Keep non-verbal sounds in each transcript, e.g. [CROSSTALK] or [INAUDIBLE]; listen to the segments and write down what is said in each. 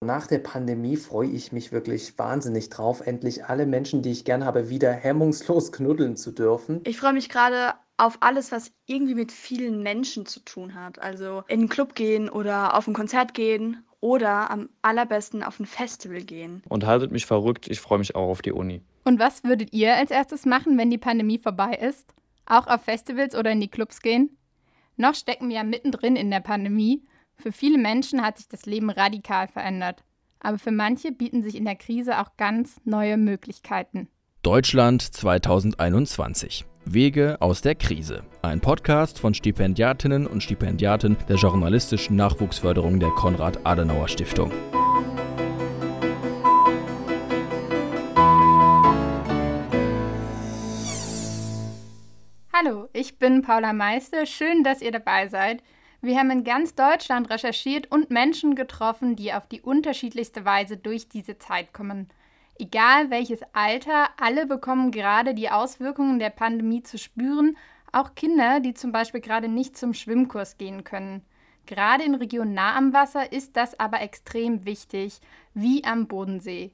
Nach der Pandemie freue ich mich wirklich wahnsinnig drauf, endlich alle Menschen, die ich gern habe, wieder hemmungslos [LAUGHS] knuddeln zu dürfen. Ich freue mich gerade auf alles, was irgendwie mit vielen Menschen zu tun hat. Also in einen Club gehen oder auf ein Konzert gehen oder am allerbesten auf ein Festival gehen. Und haltet mich verrückt, ich freue mich auch auf die Uni. Und was würdet ihr als erstes machen, wenn die Pandemie vorbei ist? Auch auf Festivals oder in die Clubs gehen? Noch stecken wir ja mittendrin in der Pandemie für viele Menschen hat sich das Leben radikal verändert. Aber für manche bieten sich in der Krise auch ganz neue Möglichkeiten. Deutschland 2021. Wege aus der Krise. Ein Podcast von Stipendiatinnen und Stipendiaten der journalistischen Nachwuchsförderung der Konrad-Adenauer-Stiftung. Hallo, ich bin Paula Meister. Schön, dass ihr dabei seid. Wir haben in ganz Deutschland recherchiert und Menschen getroffen, die auf die unterschiedlichste Weise durch diese Zeit kommen. Egal welches Alter, alle bekommen gerade die Auswirkungen der Pandemie zu spüren, auch Kinder, die zum Beispiel gerade nicht zum Schwimmkurs gehen können. Gerade in Regionen nah am Wasser ist das aber extrem wichtig, wie am Bodensee.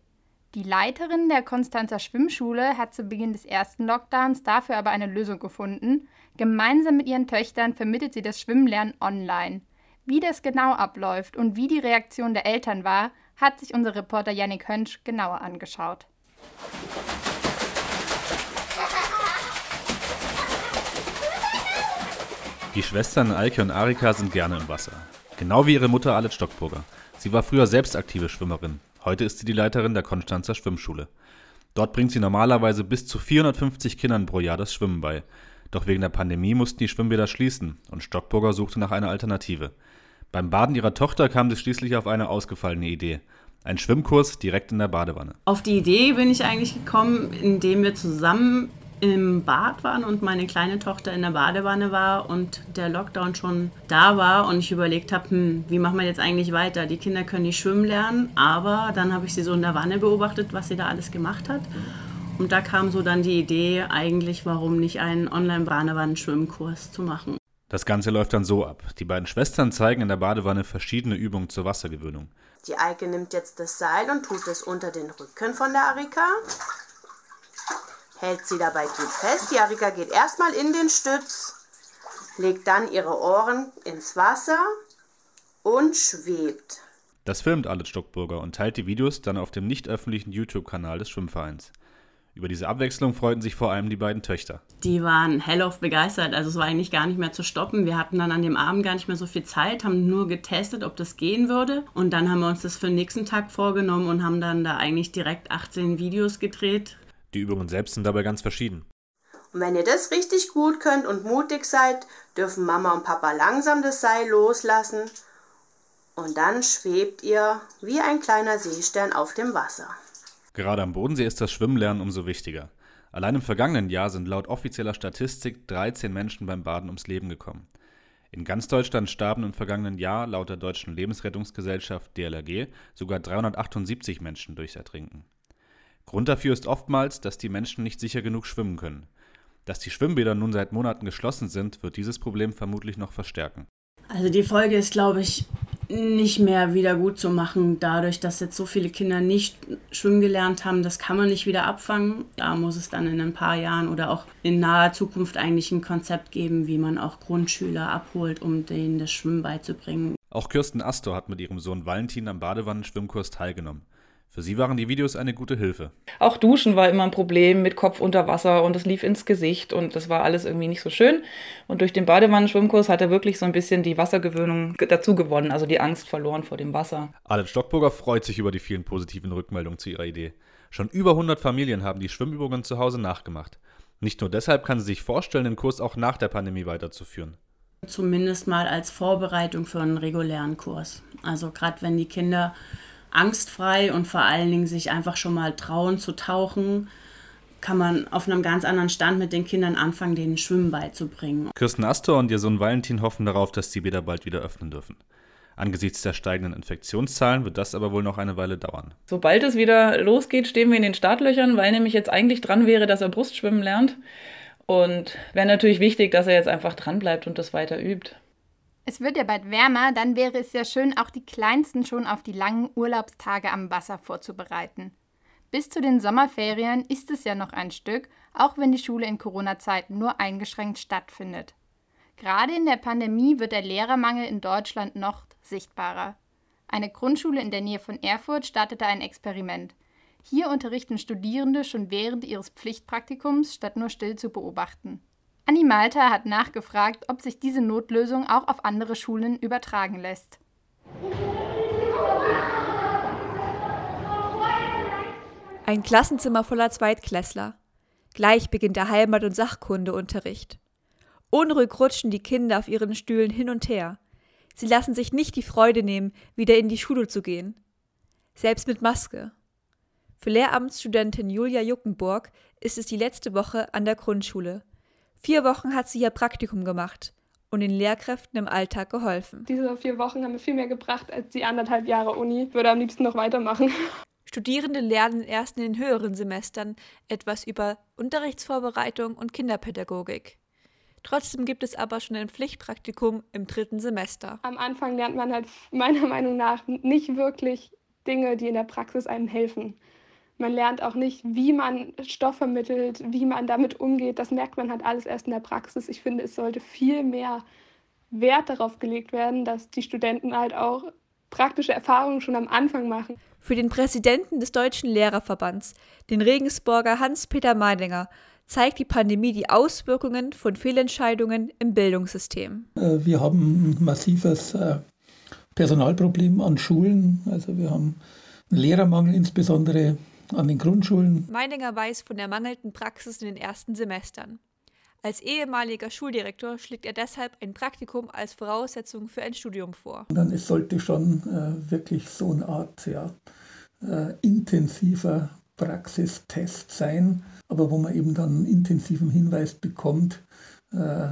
Die Leiterin der Konstanzer Schwimmschule hat zu Beginn des ersten Lockdowns dafür aber eine Lösung gefunden. Gemeinsam mit ihren Töchtern vermittelt sie das Schwimmlernen online. Wie das genau abläuft und wie die Reaktion der Eltern war, hat sich unser Reporter Yannick Hönsch genauer angeschaut. Die Schwestern Alke und Arika sind gerne im Wasser. Genau wie ihre Mutter Alet Stockburger. Sie war früher selbst aktive Schwimmerin. Heute ist sie die Leiterin der Konstanzer Schwimmschule. Dort bringt sie normalerweise bis zu 450 Kindern pro Jahr das Schwimmen bei. Doch wegen der Pandemie mussten die Schwimmbäder schließen und Stockburger suchte nach einer Alternative. Beim Baden ihrer Tochter kam sie schließlich auf eine ausgefallene Idee. Ein Schwimmkurs direkt in der Badewanne. Auf die Idee bin ich eigentlich gekommen, indem wir zusammen im Bad waren und meine kleine Tochter in der Badewanne war und der Lockdown schon da war und ich überlegt habe, hm, wie machen wir jetzt eigentlich weiter? Die Kinder können nicht schwimmen lernen, aber dann habe ich sie so in der Wanne beobachtet, was sie da alles gemacht hat. Und da kam so dann die Idee, eigentlich, warum nicht einen Online-Badewannen-Schwimmkurs zu machen. Das Ganze läuft dann so ab. Die beiden Schwestern zeigen in der Badewanne verschiedene Übungen zur Wassergewöhnung. Die Eike nimmt jetzt das Seil und tut es unter den Rücken von der Arika. Hält sie dabei gut fest. Die Arika geht erstmal in den Stütz, legt dann ihre Ohren ins Wasser und schwebt. Das filmt Alet Stockburger und teilt die Videos dann auf dem nicht öffentlichen YouTube-Kanal des Schwimmvereins. Über diese Abwechslung freuten sich vor allem die beiden Töchter. Die waren hellauf begeistert. Also es war eigentlich gar nicht mehr zu stoppen. Wir hatten dann an dem Abend gar nicht mehr so viel Zeit, haben nur getestet, ob das gehen würde. Und dann haben wir uns das für den nächsten Tag vorgenommen und haben dann da eigentlich direkt 18 Videos gedreht. Die Übungen selbst sind dabei ganz verschieden. Und wenn ihr das richtig gut könnt und mutig seid, dürfen Mama und Papa langsam das Seil loslassen. Und dann schwebt ihr wie ein kleiner Seestern auf dem Wasser. Gerade am Bodensee ist das Schwimmlernen umso wichtiger. Allein im vergangenen Jahr sind laut offizieller Statistik 13 Menschen beim Baden ums Leben gekommen. In ganz Deutschland starben im vergangenen Jahr laut der Deutschen Lebensrettungsgesellschaft DLRG sogar 378 Menschen durchs Ertrinken. Grund dafür ist oftmals, dass die Menschen nicht sicher genug schwimmen können. Dass die Schwimmbäder nun seit Monaten geschlossen sind, wird dieses Problem vermutlich noch verstärken. Also die Folge ist, glaube ich, nicht mehr wieder gut zu machen, dadurch, dass jetzt so viele Kinder nicht schwimmen gelernt haben. Das kann man nicht wieder abfangen. Da muss es dann in ein paar Jahren oder auch in naher Zukunft eigentlich ein Konzept geben, wie man auch Grundschüler abholt, um denen das Schwimmen beizubringen. Auch Kirsten Astor hat mit ihrem Sohn Valentin am Badewannenschwimmkurs teilgenommen. Für sie waren die Videos eine gute Hilfe. Auch Duschen war immer ein Problem mit Kopf unter Wasser und es lief ins Gesicht und das war alles irgendwie nicht so schön. Und durch den Badewannenschwimmkurs hat er wirklich so ein bisschen die Wassergewöhnung dazu gewonnen, also die Angst verloren vor dem Wasser. Alex Stockburger freut sich über die vielen positiven Rückmeldungen zu ihrer Idee. Schon über 100 Familien haben die Schwimmübungen zu Hause nachgemacht. Nicht nur deshalb kann sie sich vorstellen, den Kurs auch nach der Pandemie weiterzuführen. Zumindest mal als Vorbereitung für einen regulären Kurs. Also gerade wenn die Kinder angstfrei und vor allen Dingen sich einfach schon mal trauen zu tauchen, kann man auf einem ganz anderen Stand mit den Kindern anfangen, denen Schwimmen beizubringen. Kirsten Astor und ihr Sohn Valentin hoffen darauf, dass die Bäder bald wieder öffnen dürfen. Angesichts der steigenden Infektionszahlen wird das aber wohl noch eine Weile dauern. Sobald es wieder losgeht, stehen wir in den Startlöchern, weil nämlich jetzt eigentlich dran wäre, dass er Brustschwimmen lernt. Und wäre natürlich wichtig, dass er jetzt einfach dran bleibt und das weiter übt. Es wird ja bald wärmer, dann wäre es ja schön, auch die Kleinsten schon auf die langen Urlaubstage am Wasser vorzubereiten. Bis zu den Sommerferien ist es ja noch ein Stück, auch wenn die Schule in Corona-Zeiten nur eingeschränkt stattfindet. Gerade in der Pandemie wird der Lehrermangel in Deutschland noch sichtbarer. Eine Grundschule in der Nähe von Erfurt startete ein Experiment. Hier unterrichten Studierende schon während ihres Pflichtpraktikums, statt nur still zu beobachten. Anni Malta hat nachgefragt, ob sich diese Notlösung auch auf andere Schulen übertragen lässt. Ein Klassenzimmer voller Zweitklässler. Gleich beginnt der Heimat- und Sachkundeunterricht. Unruhig rutschen die Kinder auf ihren Stühlen hin und her. Sie lassen sich nicht die Freude nehmen, wieder in die Schule zu gehen. Selbst mit Maske. Für Lehramtsstudentin Julia Juckenburg ist es die letzte Woche an der Grundschule. Vier Wochen hat sie ihr Praktikum gemacht und den Lehrkräften im Alltag geholfen. Diese vier Wochen haben mir viel mehr gebracht als die anderthalb Jahre Uni. Ich würde am liebsten noch weitermachen. Studierende lernen erst in den höheren Semestern etwas über Unterrichtsvorbereitung und Kinderpädagogik. Trotzdem gibt es aber schon ein Pflichtpraktikum im dritten Semester. Am Anfang lernt man halt meiner Meinung nach nicht wirklich Dinge, die in der Praxis einem helfen. Man lernt auch nicht, wie man Stoff vermittelt, wie man damit umgeht. Das merkt man halt alles erst in der Praxis. Ich finde, es sollte viel mehr Wert darauf gelegt werden, dass die Studenten halt auch praktische Erfahrungen schon am Anfang machen. Für den Präsidenten des Deutschen Lehrerverbands, den Regensburger Hans-Peter Meidinger, zeigt die Pandemie die Auswirkungen von Fehlentscheidungen im Bildungssystem. Äh, wir haben ein massives äh, Personalproblem an Schulen. Also wir haben einen Lehrermangel insbesondere an den Grundschulen. Meidinger weiß von der mangelnden Praxis in den ersten Semestern. Als ehemaliger Schuldirektor schlägt er deshalb ein Praktikum als Voraussetzung für ein Studium vor. Dann es sollte schon äh, wirklich so eine Art ja, äh, intensiver Praxistest sein, aber wo man eben dann einen intensiven Hinweis bekommt, äh,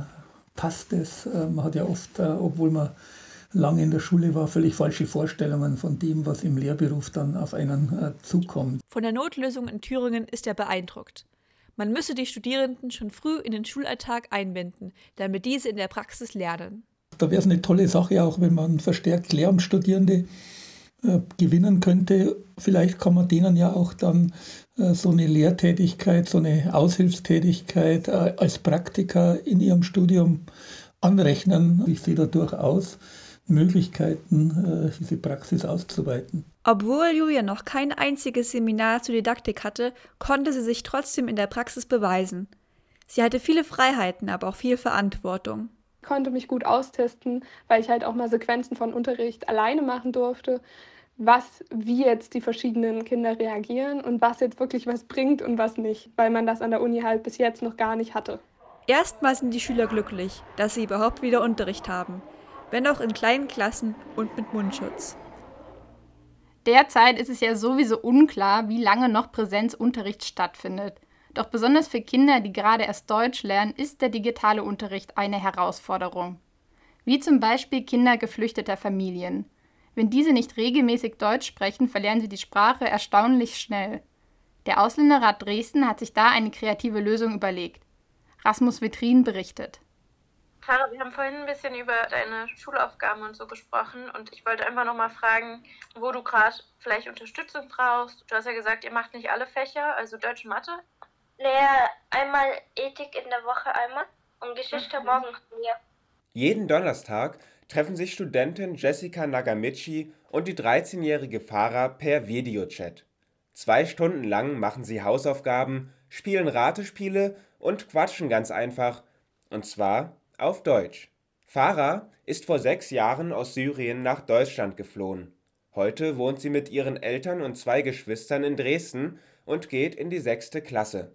passt es. Äh, man hat ja oft, äh, obwohl man lange in der Schule war, völlig falsche Vorstellungen von dem, was im Lehrberuf dann auf einen äh, zukommt. Von der Notlösung in Thüringen ist er beeindruckt. Man müsse die Studierenden schon früh in den Schulalltag einbinden, damit diese in der Praxis lernen. Da wäre es eine tolle Sache, auch wenn man verstärkt Lehramtsstudierende äh, gewinnen könnte. Vielleicht kann man denen ja auch dann äh, so eine Lehrtätigkeit, so eine Aushilfstätigkeit äh, als Praktiker in ihrem Studium anrechnen. Ich sehe da durchaus Möglichkeiten, äh, diese Praxis auszuweiten. Obwohl Julia noch kein einziges Seminar zur Didaktik hatte, konnte sie sich trotzdem in der Praxis beweisen. Sie hatte viele Freiheiten, aber auch viel Verantwortung. Ich konnte mich gut austesten, weil ich halt auch mal Sequenzen von Unterricht alleine machen durfte, was, wie jetzt die verschiedenen Kinder reagieren und was jetzt wirklich was bringt und was nicht, weil man das an der Uni halt bis jetzt noch gar nicht hatte. Erstmal sind die Schüler glücklich, dass sie überhaupt wieder Unterricht haben wenn auch in kleinen Klassen und mit Mundschutz. Derzeit ist es ja sowieso unklar, wie lange noch Präsenzunterricht stattfindet. Doch besonders für Kinder, die gerade erst Deutsch lernen, ist der digitale Unterricht eine Herausforderung. Wie zum Beispiel Kinder geflüchteter Familien. Wenn diese nicht regelmäßig Deutsch sprechen, verlernen sie die Sprache erstaunlich schnell. Der Ausländerrat Dresden hat sich da eine kreative Lösung überlegt. Rasmus Vitrin berichtet. Clara, wir haben vorhin ein bisschen über deine Schulaufgaben und so gesprochen und ich wollte einfach nochmal fragen, wo du gerade vielleicht Unterstützung brauchst. Du hast ja gesagt, ihr macht nicht alle Fächer, also Deutsch und Mathe. Naja, einmal Ethik in der Woche einmal und Geschichte mhm. morgen wir. Jeden Donnerstag treffen sich Studentin Jessica Nagamichi und die 13-jährige Farah per Videochat. Zwei Stunden lang machen sie Hausaufgaben, spielen Ratespiele und quatschen ganz einfach. Und zwar auf Deutsch. Farah ist vor sechs Jahren aus Syrien nach Deutschland geflohen. Heute wohnt sie mit ihren Eltern und zwei Geschwistern in Dresden und geht in die sechste Klasse.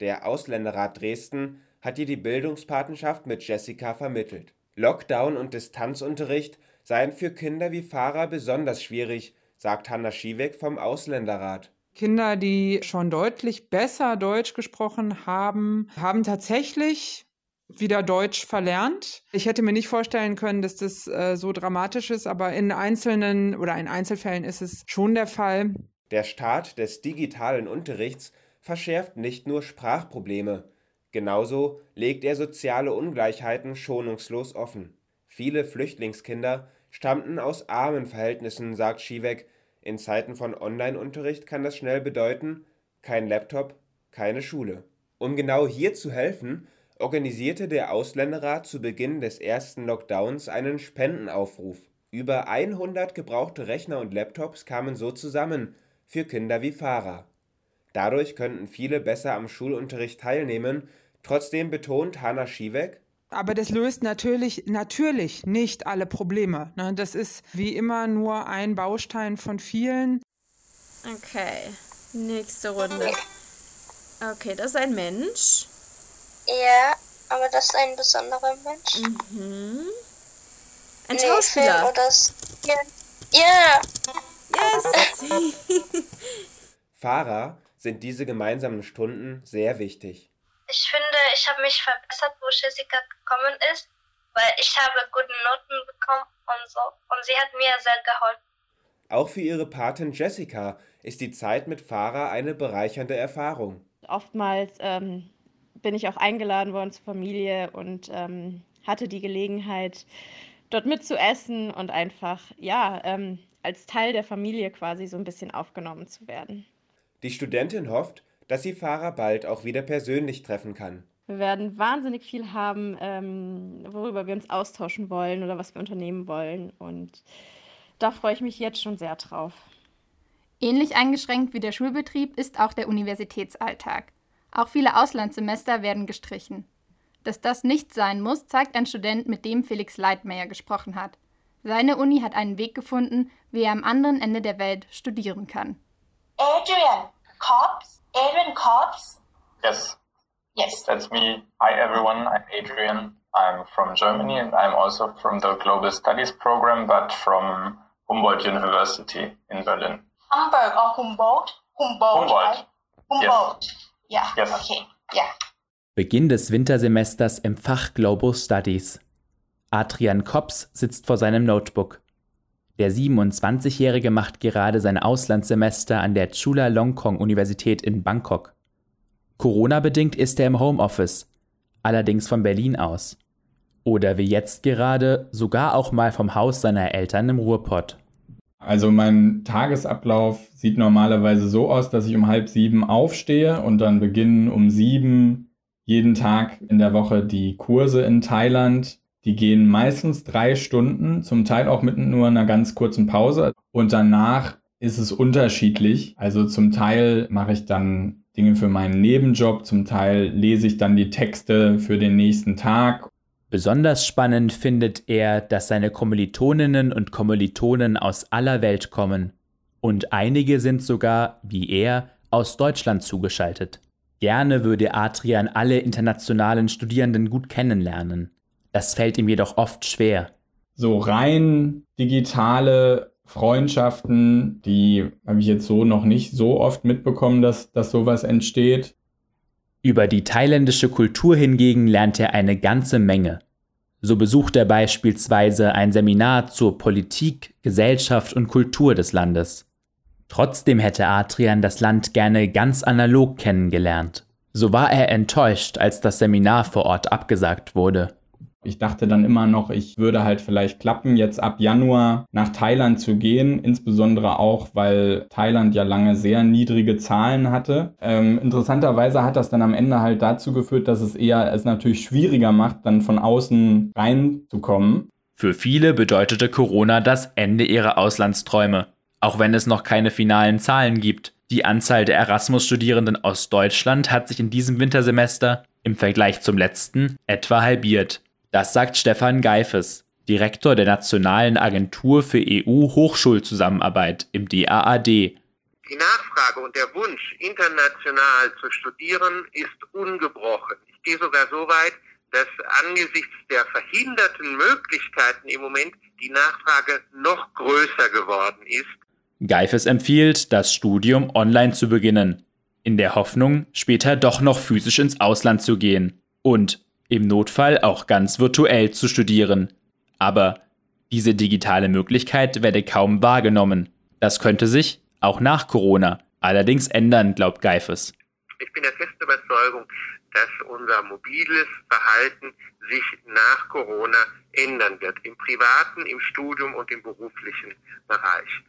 Der Ausländerrat Dresden hat ihr die Bildungspatenschaft mit Jessica vermittelt. Lockdown und Distanzunterricht seien für Kinder wie Farah besonders schwierig, sagt Hanna Schiewek vom Ausländerrat. Kinder, die schon deutlich besser Deutsch gesprochen haben, haben tatsächlich wieder Deutsch verlernt. Ich hätte mir nicht vorstellen können, dass das äh, so dramatisch ist, aber in einzelnen oder in Einzelfällen ist es schon der Fall. Der Start des digitalen Unterrichts verschärft nicht nur Sprachprobleme, genauso legt er soziale Ungleichheiten schonungslos offen. Viele Flüchtlingskinder stammten aus armen Verhältnissen, sagt Schiewek. In Zeiten von Online-Unterricht kann das schnell bedeuten: kein Laptop, keine Schule. Um genau hier zu helfen, organisierte der Ausländerrat zu Beginn des ersten Lockdowns einen Spendenaufruf. Über 100 gebrauchte Rechner und Laptops kamen so zusammen für Kinder wie Farah. Dadurch könnten viele besser am Schulunterricht teilnehmen. Trotzdem betont Hanna Schiewek, aber das löst natürlich, natürlich nicht alle Probleme. Ne? Das ist wie immer nur ein Baustein von vielen. Okay, nächste Runde. Okay, das ist ein Mensch. Ja, aber das ist ein besonderer Mensch. Mhm. Ein Nee, Schauspieler. Film oder ja. ja. Yes! [LAUGHS] Farah sind diese gemeinsamen Stunden sehr wichtig. Ich finde, ich habe mich verbessert, wo Jessica gekommen ist, weil ich habe gute Noten bekommen und so. Und sie hat mir sehr geholfen. Auch für ihre Patin Jessica ist die Zeit mit Farah eine bereichernde Erfahrung. Oftmals ähm, bin ich auch eingeladen worden zur Familie und ähm, hatte die Gelegenheit, dort mitzuessen und einfach, ja, ähm, als Teil der Familie quasi so ein bisschen aufgenommen zu werden. Die Studentin hofft, dass sie Farah bald auch wieder persönlich treffen kann. Wir werden wahnsinnig viel haben, ähm, worüber wir uns austauschen wollen oder was wir unternehmen wollen. Und da freue ich mich jetzt schon sehr drauf. Ähnlich eingeschränkt wie der Schulbetrieb ist auch der Universitätsalltag. Auch viele Auslandssemester werden gestrichen. Dass das nicht sein muss, zeigt ein Student, mit dem Felix Leitmeier gesprochen hat. Seine Uni hat einen Weg gefunden, wie er am anderen Ende der Welt studieren kann. Adrian Cobbs. Adrian Cobbs. Yes. Yes. That's me. Hi everyone, I'm Adrian. I'm from Germany and I'm also from the Global Studies program, but from Humboldt University in Berlin. Hamburg or Humboldt? Humboldt. Humboldt. Right? Humboldt. Yeah. Yes. Okay. Yeah. Beginn des Wintersemesters im Fach Global Studies. Adrian Kops sitzt vor seinem Notebook. Der 27-Jährige macht gerade sein Auslandssemester an der Chulalongkorn Universität in Bangkok. Corona-bedingt ist er im Homeoffice, allerdings von Berlin aus. Oder wie jetzt gerade sogar auch mal vom Haus seiner Eltern im Ruhrpott. Also mein Tagesablauf sieht normalerweise so aus, dass ich um halb sieben aufstehe und dann beginnen um sieben jeden Tag in der Woche die Kurse in Thailand. Die gehen meistens drei Stunden, zum Teil auch mit nur einer ganz kurzen Pause. Und danach ist es unterschiedlich. Also zum Teil mache ich dann Dinge für meinen Nebenjob, zum Teil lese ich dann die Texte für den nächsten Tag Besonders spannend findet er, dass seine Kommilitoninnen und Kommilitonen aus aller Welt kommen. Und einige sind sogar, wie er, aus Deutschland zugeschaltet. Gerne würde Adrian alle internationalen Studierenden gut kennenlernen. Das fällt ihm jedoch oft schwer. So rein digitale Freundschaften, die habe ich jetzt so noch nicht so oft mitbekommen, dass, dass sowas entsteht. Über die thailändische Kultur hingegen lernt er eine ganze Menge. So besucht er beispielsweise ein Seminar zur Politik, Gesellschaft und Kultur des Landes. Trotzdem hätte Adrian das Land gerne ganz analog kennengelernt. So war er enttäuscht, als das Seminar vor Ort abgesagt wurde. Ich dachte dann immer noch, ich würde halt vielleicht klappen, jetzt ab Januar nach Thailand zu gehen, insbesondere auch, weil Thailand ja lange sehr niedrige Zahlen hatte. Ähm, interessanterweise hat das dann am Ende halt dazu geführt, dass es eher es natürlich schwieriger macht, dann von außen reinzukommen. Für viele bedeutete Corona das Ende ihrer Auslandsträume, auch wenn es noch keine finalen Zahlen gibt. Die Anzahl der Erasmus-Studierenden aus Deutschland hat sich in diesem Wintersemester im Vergleich zum letzten etwa halbiert. Das sagt Stefan Geifes, Direktor der Nationalen Agentur für EU-Hochschulzusammenarbeit im DAAD. Die Nachfrage und der Wunsch, international zu studieren, ist ungebrochen. Ich gehe sogar so weit, dass angesichts der verhinderten Möglichkeiten im Moment die Nachfrage noch größer geworden ist. Geifes empfiehlt, das Studium online zu beginnen, in der Hoffnung, später doch noch physisch ins Ausland zu gehen und im Notfall auch ganz virtuell zu studieren. Aber diese digitale Möglichkeit werde kaum wahrgenommen. Das könnte sich, auch nach Corona, allerdings ändern, glaubt Geifes. Ich bin der festen Überzeugung, dass unser mobiles Verhalten sich nach Corona ändern wird, im privaten, im Studium und im beruflichen Bereich.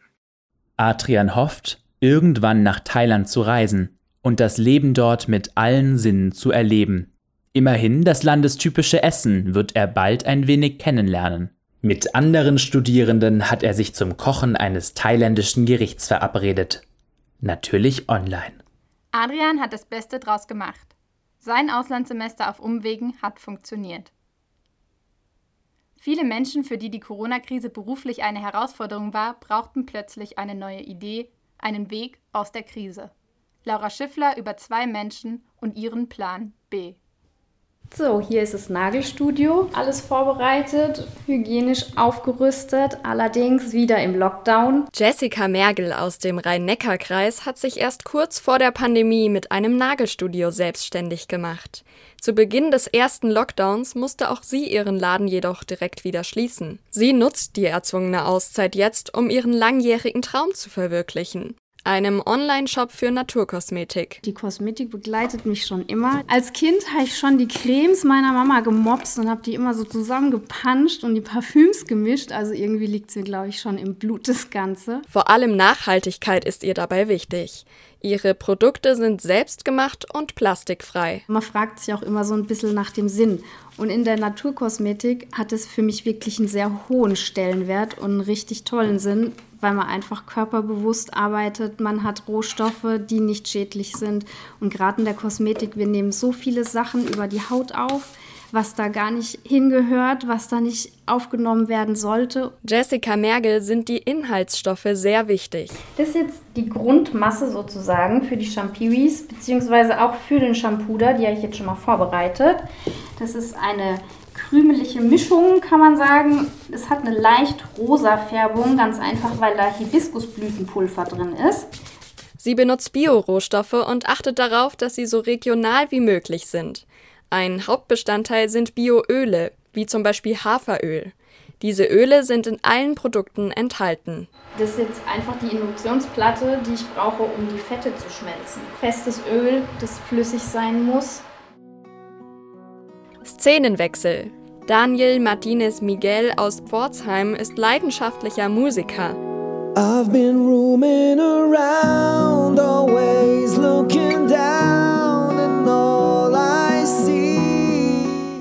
Adrian hofft, irgendwann nach Thailand zu reisen und das Leben dort mit allen Sinnen zu erleben. Immerhin das landestypische Essen wird er bald ein wenig kennenlernen. Mit anderen Studierenden hat er sich zum Kochen eines thailändischen Gerichts verabredet. Natürlich online. Adrian hat das Beste draus gemacht. Sein Auslandssemester auf Umwegen hat funktioniert. Viele Menschen, für die die Corona-Krise beruflich eine Herausforderung war, brauchten plötzlich eine neue Idee, einen Weg aus der Krise. Laura Schiffler über zwei Menschen und ihren Plan B. So, hier ist das Nagelstudio. Alles vorbereitet, hygienisch aufgerüstet, allerdings wieder im Lockdown. Jessica Mergel aus dem Rhein-Neckar-Kreis hat sich erst kurz vor der Pandemie mit einem Nagelstudio selbstständig gemacht. Zu Beginn des ersten Lockdowns musste auch sie ihren Laden jedoch direkt wieder schließen. Sie nutzt die erzwungene Auszeit jetzt, um ihren langjährigen Traum zu verwirklichen einem Online-Shop für Naturkosmetik. Die Kosmetik begleitet mich schon immer. Als Kind habe ich schon die Cremes meiner Mama gemobst und habe die immer so zusammengepanscht und die Parfüms gemischt. Also irgendwie liegt mir, glaube ich, schon im Blut das Ganze. Vor allem Nachhaltigkeit ist ihr dabei wichtig. Ihre Produkte sind selbstgemacht und plastikfrei. Man fragt sich auch immer so ein bisschen nach dem Sinn. Und in der Naturkosmetik hat es für mich wirklich einen sehr hohen Stellenwert und einen richtig tollen Sinn, weil man einfach körperbewusst arbeitet. Man hat Rohstoffe, die nicht schädlich sind. Und gerade in der Kosmetik, wir nehmen so viele Sachen über die Haut auf, was da gar nicht hingehört, was da nicht aufgenommen werden sollte. Jessica Mergel sind die Inhaltsstoffe sehr wichtig. Das ist jetzt die Grundmasse sozusagen für die Champiris, beziehungsweise auch für den Shampooder, die habe ich jetzt schon mal vorbereitet. Das ist eine krümelige Mischung, kann man sagen. Es hat eine leicht rosa Färbung, ganz einfach, weil da Hibiskusblütenpulver drin ist. Sie benutzt Biorohstoffe und achtet darauf, dass sie so regional wie möglich sind. Ein Hauptbestandteil sind Bioöle, wie zum Beispiel Haferöl. Diese Öle sind in allen Produkten enthalten. Das ist jetzt einfach die Induktionsplatte, die ich brauche, um die Fette zu schmelzen. Festes Öl, das flüssig sein muss. Szenenwechsel. Daniel Martinez Miguel aus Pforzheim ist leidenschaftlicher Musiker. I've been roaming around, always looking down,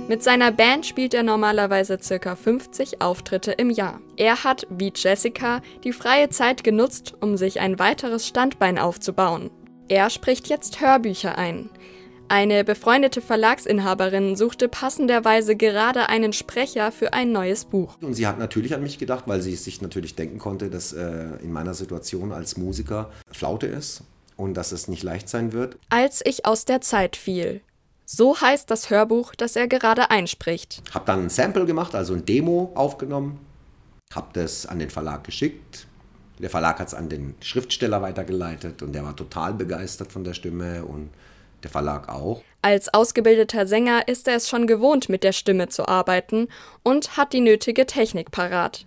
Mit seiner Band spielt er normalerweise ca. 50 Auftritte im Jahr. Er hat, wie Jessica, die freie Zeit genutzt, um sich ein weiteres Standbein aufzubauen. Er spricht jetzt Hörbücher ein. Eine befreundete Verlagsinhaberin suchte passenderweise gerade einen Sprecher für ein neues Buch. Und sie hat natürlich an mich gedacht, weil sie sich natürlich denken konnte, dass äh, in meiner Situation als Musiker Flaute ist und dass es nicht leicht sein wird. Als ich aus der Zeit fiel. So heißt das Hörbuch, das er gerade einspricht. Hab dann ein Sample gemacht, also ein Demo aufgenommen, hab das an den Verlag geschickt. Der Verlag hat es an den Schriftsteller weitergeleitet und der war total begeistert von der Stimme und der Verlag auch. Als ausgebildeter Sänger ist er es schon gewohnt, mit der Stimme zu arbeiten und hat die nötige Technik parat.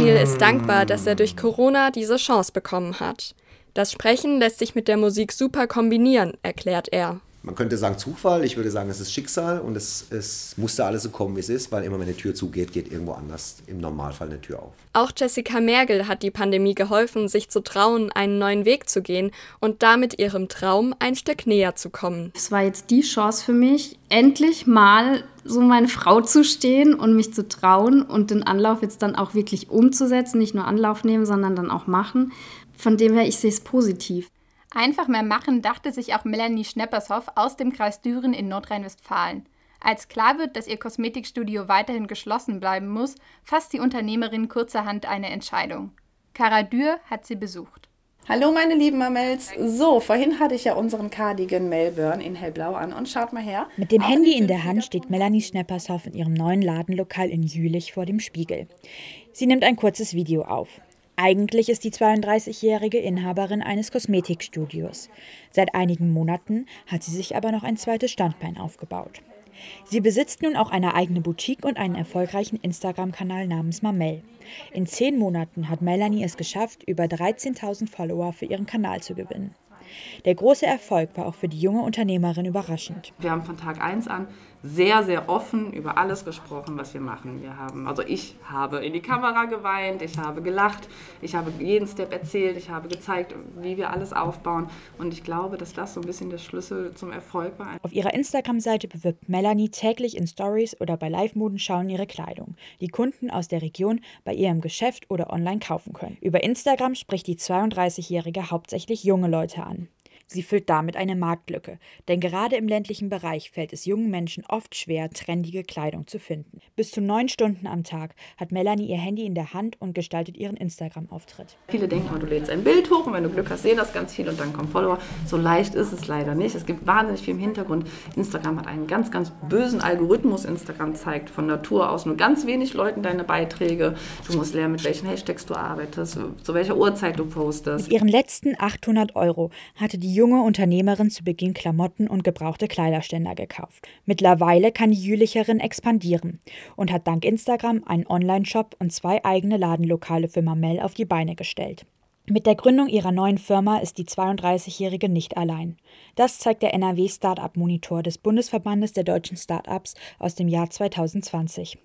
Daniel ist dankbar, dass er durch Corona diese Chance bekommen hat. Das Sprechen lässt sich mit der Musik super kombinieren, erklärt er. Man könnte sagen Zufall, ich würde sagen, es ist Schicksal und es, es musste alles so kommen, wie es ist, weil immer wenn eine Tür zugeht, geht irgendwo anders im Normalfall eine Tür auf. Auch Jessica Mergel hat die Pandemie geholfen, sich zu trauen, einen neuen Weg zu gehen und damit ihrem Traum ein Stück näher zu kommen. Es war jetzt die Chance für mich, endlich mal so meine Frau zu stehen und mich zu trauen und den Anlauf jetzt dann auch wirklich umzusetzen, nicht nur Anlauf nehmen, sondern dann auch machen. Von dem her, ich sehe es positiv. Einfach mehr machen, dachte sich auch Melanie Schneppershoff aus dem Kreis Düren in Nordrhein-Westfalen. Als klar wird, dass ihr Kosmetikstudio weiterhin geschlossen bleiben muss, fasst die Unternehmerin kurzerhand eine Entscheidung. Cara Dürr hat sie besucht. Hallo meine lieben Mamels. So, vorhin hatte ich ja unseren Cardigan Melbourne in hellblau an und schaut mal her. Mit dem Handy in der Hand steht Melanie Schneppershoff in ihrem neuen Ladenlokal in Jülich vor dem Spiegel. Sie nimmt ein kurzes Video auf. Eigentlich ist die 32-jährige Inhaberin eines Kosmetikstudios. Seit einigen Monaten hat sie sich aber noch ein zweites Standbein aufgebaut. Sie besitzt nun auch eine eigene Boutique und einen erfolgreichen Instagram-Kanal namens Mamel. In zehn Monaten hat Melanie es geschafft, über 13.000 Follower für ihren Kanal zu gewinnen. Der große Erfolg war auch für die junge Unternehmerin überraschend. Wir haben von Tag 1 an sehr, sehr offen über alles gesprochen, was wir machen. Wir haben, also ich habe in die Kamera geweint, ich habe gelacht, ich habe jeden Step erzählt, ich habe gezeigt, wie wir alles aufbauen. Und ich glaube, dass das so ein bisschen der Schlüssel zum Erfolg war. Auf ihrer Instagram-Seite bewirbt Melanie täglich in Stories oder bei Live-Modenschauen ihre Kleidung, die Kunden aus der Region bei ihrem Geschäft oder online kaufen können. Über Instagram spricht die 32-Jährige hauptsächlich junge Leute an. Sie füllt damit eine Marktlücke, denn gerade im ländlichen Bereich fällt es jungen Menschen oft schwer, trendige Kleidung zu finden. Bis zu neun Stunden am Tag hat Melanie ihr Handy in der Hand und gestaltet ihren Instagram-Auftritt. Viele denken, du lädst ein Bild hoch und wenn du Glück hast, sehen das ganz viel und dann kommen Follower. So leicht ist es leider nicht. Es gibt wahnsinnig viel im Hintergrund. Instagram hat einen ganz, ganz bösen Algorithmus. Instagram zeigt von Natur aus nur ganz wenig Leuten deine Beiträge. Du musst lernen, mit welchen Hashtags du arbeitest, zu welcher Uhrzeit du postest. Mit ihren letzten 800 Euro hatte die junge Unternehmerin zu Beginn Klamotten und gebrauchte Kleiderständer gekauft. Mittlerweile kann die Jülicherin expandieren und hat dank Instagram einen Online-Shop und zwei eigene Ladenlokale für Mamel auf die Beine gestellt. Mit der Gründung ihrer neuen Firma ist die 32-Jährige nicht allein. Das zeigt der NRW Startup Monitor des Bundesverbandes der deutschen Startups aus dem Jahr 2020.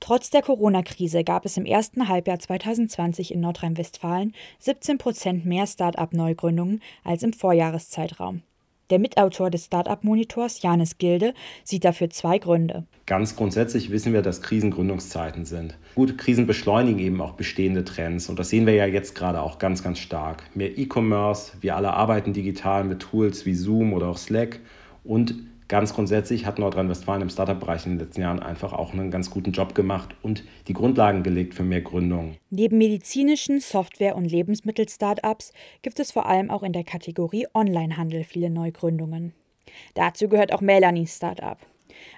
Trotz der Corona-Krise gab es im ersten Halbjahr 2020 in Nordrhein-Westfalen 17 Prozent mehr Start-up-Neugründungen als im Vorjahreszeitraum. Der Mitautor des Start-up-Monitors, Janis Gilde, sieht dafür zwei Gründe. Ganz grundsätzlich wissen wir, dass Krisen Gründungszeiten sind. Gut, Krisen beschleunigen eben auch bestehende Trends und das sehen wir ja jetzt gerade auch ganz, ganz stark. Mehr E-Commerce, wir alle arbeiten digital mit Tools wie Zoom oder auch Slack und Ganz grundsätzlich hat Nordrhein-Westfalen im Startup-Bereich in den letzten Jahren einfach auch einen ganz guten Job gemacht und die Grundlagen gelegt für mehr Gründungen. Neben medizinischen, Software- und Lebensmittel-Startups gibt es vor allem auch in der Kategorie Onlinehandel viele Neugründungen. Dazu gehört auch Melanies Startup.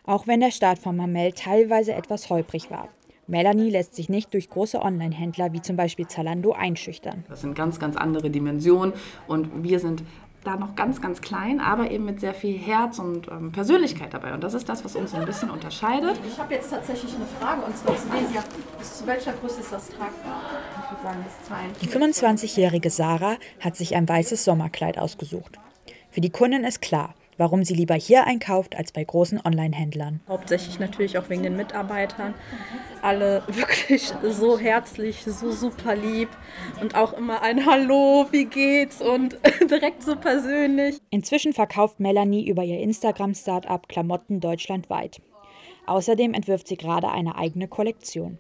Auch wenn der Start von Mamel teilweise etwas holprig war. Melanie lässt sich nicht durch große Online-Händler wie zum Beispiel Zalando einschüchtern. Das sind ganz, ganz andere Dimensionen und wir sind da noch ganz, ganz klein, aber eben mit sehr viel Herz und ähm, Persönlichkeit dabei. Und das ist das, was uns so ein bisschen unterscheidet. Ich habe jetzt tatsächlich eine Frage und zwar zu bis zu welcher Größe ist das tragbar? Ich würde sagen, das Die 25-jährige Sarah hat sich ein weißes Sommerkleid ausgesucht. Für die Kundin ist klar, warum sie lieber hier einkauft als bei großen Online-Händlern. Hauptsächlich natürlich auch wegen den Mitarbeitern. Alle [LAUGHS] wirklich so herzlich, so super lieb und auch immer ein Hallo, wie geht's und [LAUGHS] direkt so persönlich. Inzwischen verkauft Melanie über ihr Instagram-Startup Klamotten deutschlandweit. Außerdem entwirft sie gerade eine eigene Kollektion.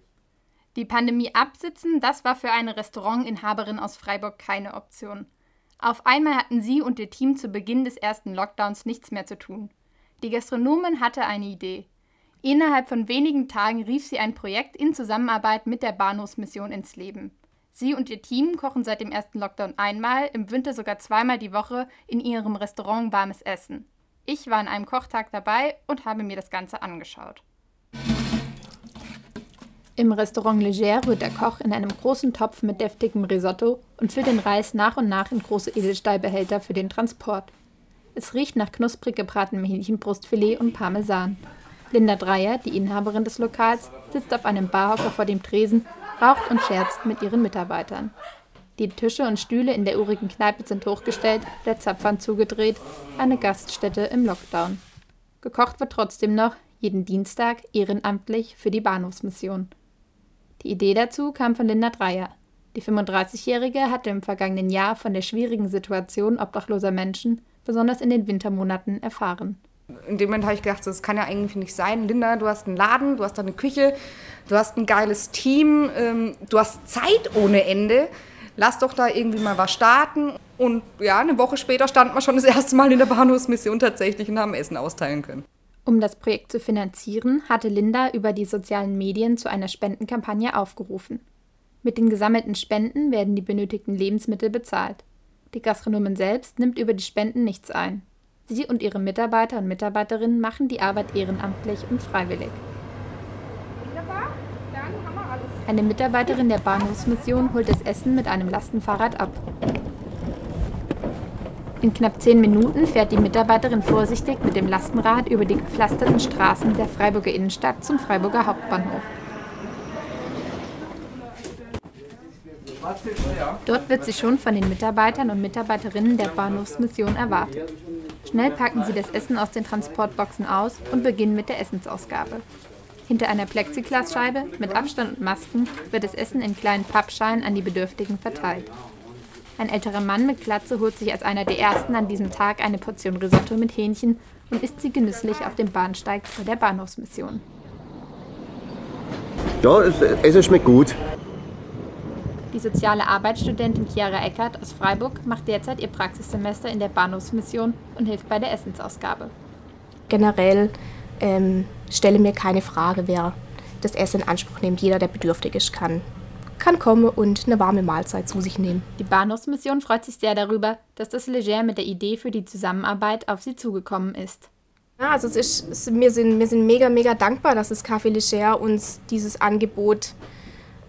Die Pandemie absitzen, das war für eine Restaurantinhaberin aus Freiburg keine Option. Auf einmal hatten sie und ihr Team zu Beginn des ersten Lockdowns nichts mehr zu tun. Die Gastronomin hatte eine Idee. Innerhalb von wenigen Tagen rief sie ein Projekt in Zusammenarbeit mit der Bahnhofsmission ins Leben. Sie und ihr Team kochen seit dem ersten Lockdown einmal, im Winter sogar zweimal die Woche in ihrem Restaurant warmes Essen. Ich war an einem Kochtag dabei und habe mir das Ganze angeschaut. Im Restaurant Leger rührt der Koch in einem großen Topf mit deftigem Risotto und füllt den Reis nach und nach in große Edelstahlbehälter für den Transport. Es riecht nach knusprig gebratenem Hähnchenbrustfilet und Parmesan. Linda Dreier, die Inhaberin des Lokals, sitzt auf einem Barhocker vor dem Tresen, raucht und scherzt mit ihren Mitarbeitern. Die Tische und Stühle in der urigen Kneipe sind hochgestellt, der Zapfhahn zugedreht, eine Gaststätte im Lockdown. Gekocht wird trotzdem noch, jeden Dienstag, ehrenamtlich für die Bahnhofsmission. Die Idee dazu kam von Linda Dreier. Die 35-Jährige hatte im vergangenen Jahr von der schwierigen Situation obdachloser Menschen, besonders in den Wintermonaten, erfahren. In dem Moment habe ich gedacht, das kann ja eigentlich nicht sein. Linda, du hast einen Laden, du hast eine Küche, du hast ein geiles Team, ähm, du hast Zeit ohne Ende. Lass doch da irgendwie mal was starten. Und ja, eine Woche später standen wir schon das erste Mal in der Bahnhofsmission tatsächlich und haben Essen austeilen können. Um das Projekt zu finanzieren, hatte Linda über die sozialen Medien zu einer Spendenkampagne aufgerufen. Mit den gesammelten Spenden werden die benötigten Lebensmittel bezahlt. Die Gastronomin selbst nimmt über die Spenden nichts ein. Sie und ihre Mitarbeiter und Mitarbeiterinnen machen die Arbeit ehrenamtlich und freiwillig. Eine Mitarbeiterin der Bahnhofsmission holt das Essen mit einem Lastenfahrrad ab. In knapp zehn Minuten fährt die Mitarbeiterin vorsichtig mit dem Lastenrad über die gepflasterten Straßen der Freiburger Innenstadt zum Freiburger Hauptbahnhof. Dort wird sie schon von den Mitarbeitern und Mitarbeiterinnen der Bahnhofsmission erwartet. Schnell packen sie das Essen aus den Transportboxen aus und beginnen mit der Essensausgabe. Hinter einer Plexiglasscheibe mit Abstand und Masken wird das Essen in kleinen Pappschalen an die Bedürftigen verteilt. Ein älterer Mann mit Glatze holt sich als einer der ersten an diesem Tag eine Portion Risotto mit Hähnchen und isst sie genüsslich auf dem Bahnsteig vor der Bahnhofsmission. Ja, das Essen schmeckt gut. Die soziale Arbeitsstudentin Chiara Eckert aus Freiburg macht derzeit ihr Praxissemester in der Bahnhofsmission und hilft bei der Essensausgabe. Generell ähm, stelle mir keine Frage, wer das Essen in Anspruch nimmt. Jeder, der bedürftig ist, kann, kann kommen und eine warme Mahlzeit zu sich nehmen. Die Bahnhofsmission freut sich sehr darüber, dass das Leger mit der Idee für die Zusammenarbeit auf sie zugekommen ist. Ja, also es ist, es, wir, sind, wir sind mega, mega dankbar, dass das Café Leger uns dieses Angebot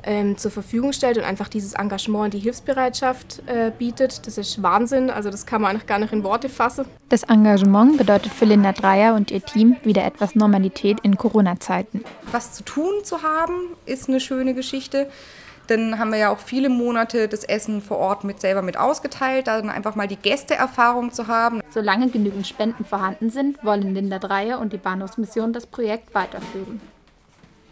ähm, zur Verfügung stellt und einfach dieses Engagement und die Hilfsbereitschaft äh, bietet. Das ist Wahnsinn, also das kann man eigentlich gar nicht in Worte fassen. Das Engagement bedeutet für Linda Dreier und ihr Team wieder etwas Normalität in Corona-Zeiten. Was zu tun zu haben, ist eine schöne Geschichte. Dann haben wir ja auch viele Monate das Essen vor Ort mit selber mit ausgeteilt, dann einfach mal die Gästeerfahrung zu haben. Solange genügend Spenden vorhanden sind, wollen Linda Dreier und die Bahnhofsmission das Projekt weiterführen.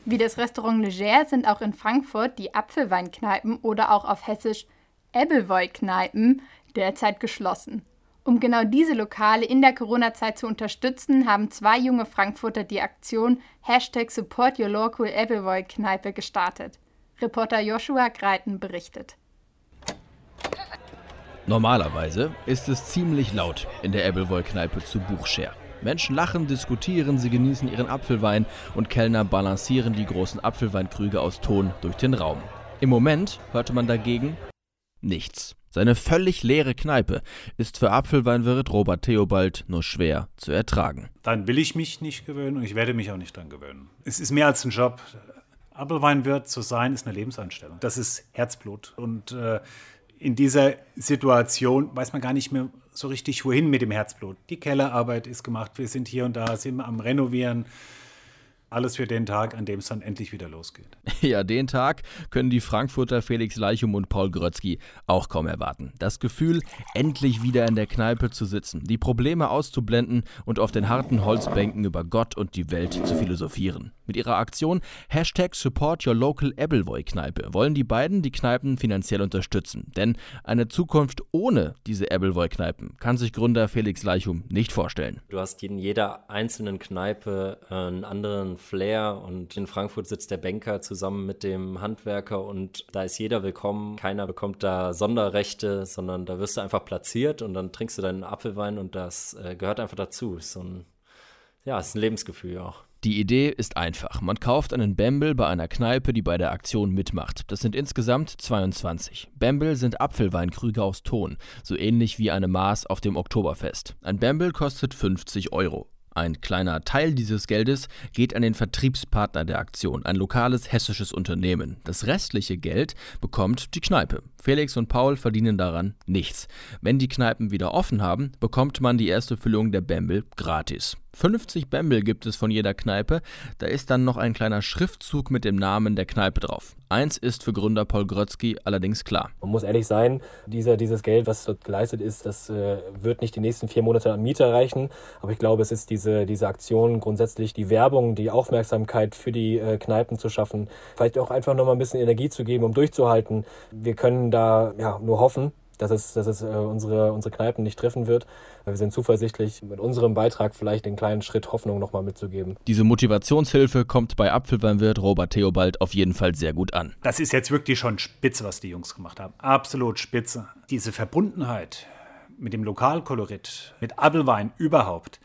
Wie das Restaurant Leger sind auch in Frankfurt die Apfelweinkneipen oder auch auf Hessisch Ebbelwoi-Kneipen derzeit geschlossen. Um genau diese Lokale in der Corona-Zeit zu unterstützen, haben zwei junge Frankfurter die Aktion Hashtag Support Your Local Kneipe gestartet. Reporter Joshua Greiten berichtet. Normalerweise ist es ziemlich laut in der Ebbelwoi-Kneipe zu Buchscher. Menschen lachen, diskutieren, sie genießen ihren Apfelwein und Kellner balancieren die großen Apfelweinkrüge aus Ton durch den Raum. Im Moment hörte man dagegen nichts. Seine völlig leere Kneipe ist für Apfelweinwirt Robert Theobald nur schwer zu ertragen. Dann will ich mich nicht gewöhnen und ich werde mich auch nicht dran gewöhnen. Es ist mehr als ein Job. Apfelweinwirt zu sein ist eine Lebenseinstellung. Das ist Herzblut. Und äh, in dieser Situation weiß man gar nicht mehr so richtig, wohin mit dem Herzblut. Die Kellerarbeit ist gemacht, wir sind hier und da, sind am Renovieren. Alles für den Tag, an dem es dann endlich wieder losgeht. [LAUGHS] Ja, den Tag können die Frankfurter Felix Leichum und Paul Grötzky auch kaum erwarten. Das Gefühl, endlich wieder in der Kneipe zu sitzen, die Probleme auszublenden und auf den harten Holzbänken über Gott und die Welt zu philosophieren. Mit ihrer Aktion Hashtag Support Your Local Ebbelwoi Kneipe wollen die beiden die Kneipen finanziell unterstützen. Denn eine Zukunft ohne diese Ebbelwoi Kneipen kann sich Gründer Felix Leichum nicht vorstellen. Du hast in jeder einzelnen Kneipe äh, einen anderen Flair und in Frankfurt sitzt der Banker zusammen mit dem Handwerker und da ist jeder willkommen. Keiner bekommt da Sonderrechte, sondern da wirst du einfach platziert und dann trinkst du deinen Apfelwein und das äh, gehört einfach dazu. Ist so ein, ja, ist ein Lebensgefühl auch. Die Idee ist einfach. Man kauft einen Bamble bei einer Kneipe, die bei der Aktion mitmacht. Das sind insgesamt 22. Bamble sind Apfelweinkrüge aus Ton, so ähnlich wie eine Maß auf dem Oktoberfest. Ein Bamble kostet 50 Euro. Ein kleiner Teil dieses Geldes geht an den Vertriebspartner der Aktion, ein lokales hessisches Unternehmen. Das restliche Geld bekommt die Kneipe. Felix und Paul verdienen daran nichts. Wenn die Kneipen wieder offen haben, bekommt man die erste Füllung der Bamble gratis. 50 Bamble gibt es von jeder Kneipe. Da ist dann noch ein kleiner Schriftzug mit dem Namen der Kneipe drauf. Eins ist für Gründer Paul Grötzky allerdings klar. Man muss ehrlich sein, dieser, dieses Geld, was dort geleistet ist, das äh, wird nicht die nächsten vier Monate an Miete erreichen. Aber ich glaube, es ist diese, diese Aktion grundsätzlich, die Werbung, die Aufmerksamkeit für die äh, Kneipen zu schaffen, vielleicht auch einfach nochmal ein bisschen Energie zu geben, um durchzuhalten. Wir können da ja, nur hoffen, dass es, dass es äh, unsere, unsere Kneipen nicht treffen wird. Wir sind zuversichtlich, mit unserem Beitrag vielleicht den kleinen Schritt Hoffnung nochmal mitzugeben. Diese Motivationshilfe kommt bei Apfelweinwirt Robert Theobald auf jeden Fall sehr gut an. Das ist jetzt wirklich schon spitze, was die Jungs gemacht haben. Absolut spitze. Diese Verbundenheit mit dem Lokalkolorit, mit Apfelwein überhaupt,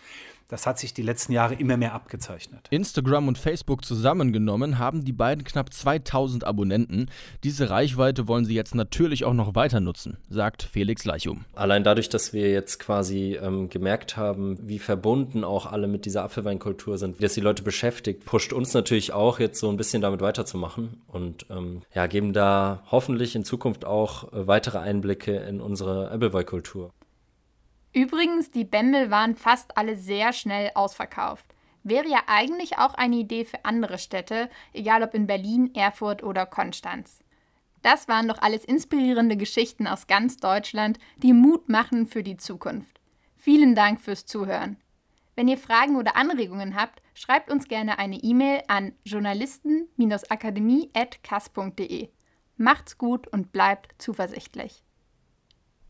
das hat sich die letzten Jahre immer mehr abgezeichnet. Instagram und Facebook zusammengenommen haben die beiden knapp 2000 Abonnenten. Diese Reichweite wollen sie jetzt natürlich auch noch weiter nutzen, sagt Felix Leichum. Allein dadurch, dass wir jetzt quasi ähm, gemerkt haben, wie verbunden auch alle mit dieser Apfelweinkultur sind, wie das die Leute beschäftigt, pusht uns natürlich auch jetzt so ein bisschen damit weiterzumachen und ähm, ja, geben da hoffentlich in Zukunft auch äh, weitere Einblicke in unsere Appleweinkultur. Übrigens, die Bämbel waren fast alle sehr schnell ausverkauft. Wäre ja eigentlich auch eine Idee für andere Städte, egal ob in Berlin, Erfurt oder Konstanz. Das waren doch alles inspirierende Geschichten aus ganz Deutschland, die Mut machen für die Zukunft. Vielen Dank fürs Zuhören. Wenn ihr Fragen oder Anregungen habt, schreibt uns gerne eine E-Mail an journalisten-akademie.kass.de. Macht's gut und bleibt zuversichtlich.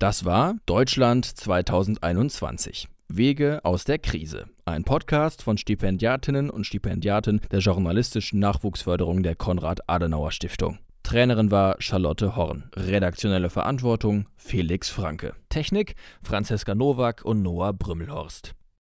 Das war Deutschland 2021. Wege aus der Krise. Ein Podcast von Stipendiatinnen und Stipendiaten der journalistischen Nachwuchsförderung der Konrad-Adenauer-Stiftung. Trainerin war Charlotte Horn. Redaktionelle Verantwortung Felix Franke. Technik Franziska Nowak und Noah Brümmelhorst.